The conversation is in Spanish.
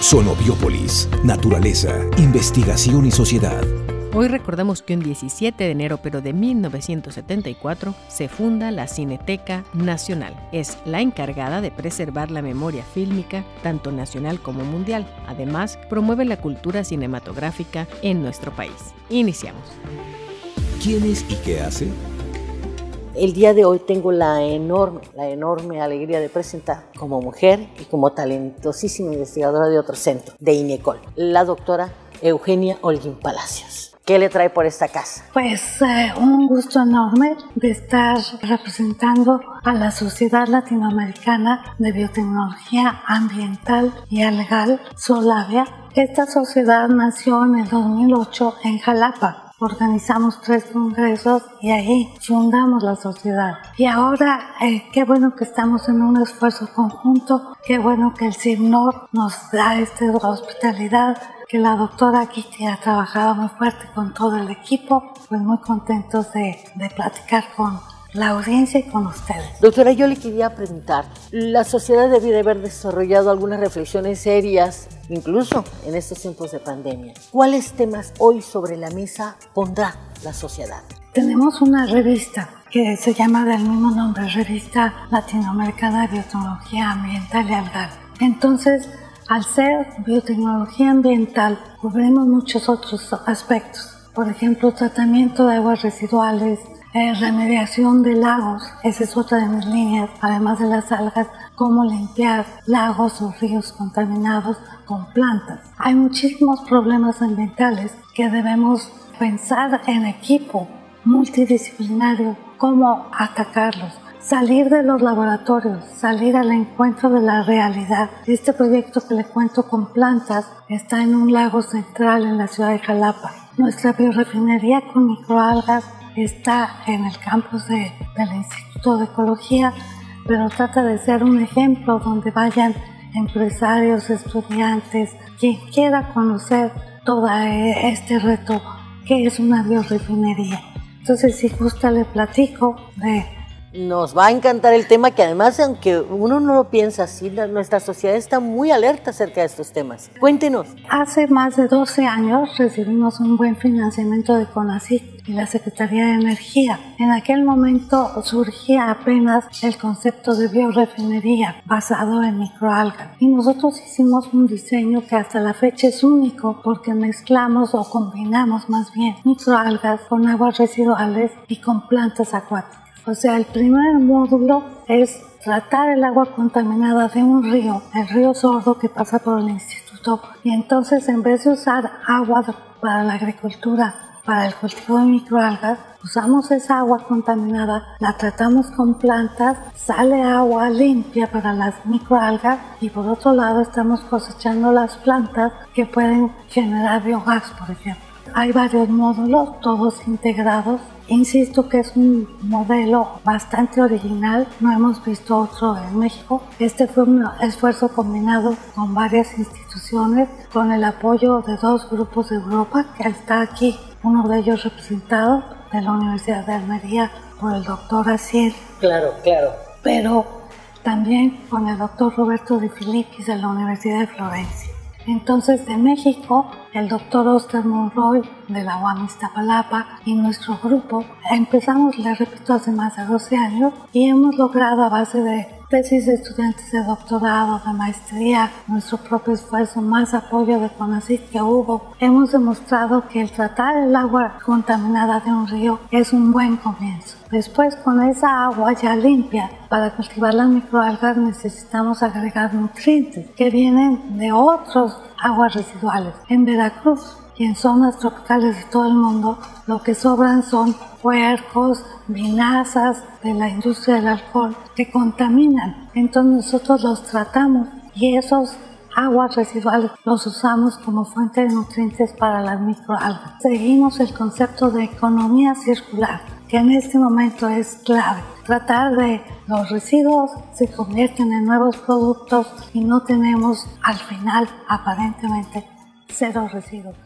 Sonobiópolis, naturaleza, investigación y sociedad. Hoy recordamos que un 17 de enero, pero de 1974, se funda la Cineteca Nacional. Es la encargada de preservar la memoria fílmica, tanto nacional como mundial. Además, promueve la cultura cinematográfica en nuestro país. Iniciamos. ¿Quién es y qué hace? El día de hoy tengo la enorme, la enorme alegría de presentar como mujer y como talentosísima investigadora de otro centro, de INECOL, la doctora Eugenia Holguín Palacios. ¿Qué le trae por esta casa? Pues eh, un gusto enorme de estar representando a la Sociedad Latinoamericana de Biotecnología Ambiental y Legal, Solavia. Esta sociedad nació en el 2008 en Jalapa, organizamos tres congresos y ahí fundamos la sociedad. Y ahora, eh, qué bueno que estamos en un esfuerzo conjunto, qué bueno que el CIMNOR nos da esta hospitalidad, que la doctora Kitty ha trabajado muy fuerte con todo el equipo, pues muy contentos de, de platicar con la audiencia y con ustedes. Doctora, yo le quería preguntar, la sociedad debe haber desarrollado algunas reflexiones serias, incluso en estos tiempos de pandemia. ¿Cuáles temas hoy sobre la mesa pondrá la sociedad? Tenemos una revista que se llama del mismo nombre, Revista Latinoamericana de Biotecnología Ambiental y Algal. Entonces, al ser biotecnología ambiental, cubrimos muchos otros aspectos. Por ejemplo, tratamiento de aguas residuales, eh, remediación de lagos, esa es otra de mis líneas, además de las algas, cómo limpiar lagos o ríos contaminados con plantas. Hay muchísimos problemas ambientales que debemos pensar en equipo multidisciplinario, cómo atacarlos salir de los laboratorios, salir al encuentro de la realidad. Este proyecto que le cuento con plantas está en un lago central en la ciudad de Jalapa. Nuestra biorefinería con microalgas está en el campus de, del Instituto de Ecología, pero trata de ser un ejemplo donde vayan empresarios, estudiantes, quien quiera conocer todo este reto que es una biorefinería. Entonces, si gusta, le platico de nos va a encantar el tema que además, aunque uno no lo piensa así, nuestra sociedad está muy alerta acerca de estos temas. Cuéntenos. Hace más de 12 años recibimos un buen financiamiento de CONACYT y la Secretaría de Energía. En aquel momento surgía apenas el concepto de biorefinería basado en microalgas y nosotros hicimos un diseño que hasta la fecha es único porque mezclamos o combinamos más bien microalgas con aguas residuales y con plantas acuáticas. O sea, el primer módulo es tratar el agua contaminada de un río, el río Sordo que pasa por el instituto. Y entonces en vez de usar agua para la agricultura, para el cultivo de microalgas, usamos esa agua contaminada, la tratamos con plantas, sale agua limpia para las microalgas y por otro lado estamos cosechando las plantas que pueden generar biogás, por ejemplo. Hay varios módulos, todos integrados. Insisto que es un modelo bastante original, no hemos visto otro en México. Este fue un esfuerzo combinado con varias instituciones, con el apoyo de dos grupos de Europa, que está aquí, uno de ellos representado de la Universidad de Almería por el doctor Asiel. Claro, claro. Pero también con el doctor Roberto de Filippis de la Universidad de Florencia. Entonces de México, el doctor Oscar Monroy de la UAM Iztapalapa y nuestro grupo empezamos, le repito, hace más de 12 años y hemos logrado a base de tesis de estudiantes de doctorado, de maestría, nuestro propio esfuerzo, más apoyo de CONACYT que hubo, hemos demostrado que el tratar el agua contaminada de un río es un buen comienzo. Después, con esa agua ya limpia, para cultivar las microalgas necesitamos agregar nutrientes que vienen de otros aguas residuales. En Veracruz y en zonas tropicales de todo el mundo, lo que sobran son puercos, vinazas de la industria del alcohol que contaminan. Entonces nosotros los tratamos y esos aguas residuales los usamos como fuente de nutrientes para las microalgas. Seguimos el concepto de economía circular, que en este momento es clave. Tratar de los residuos se convierten en nuevos productos y no tenemos al final aparentemente cero residuos.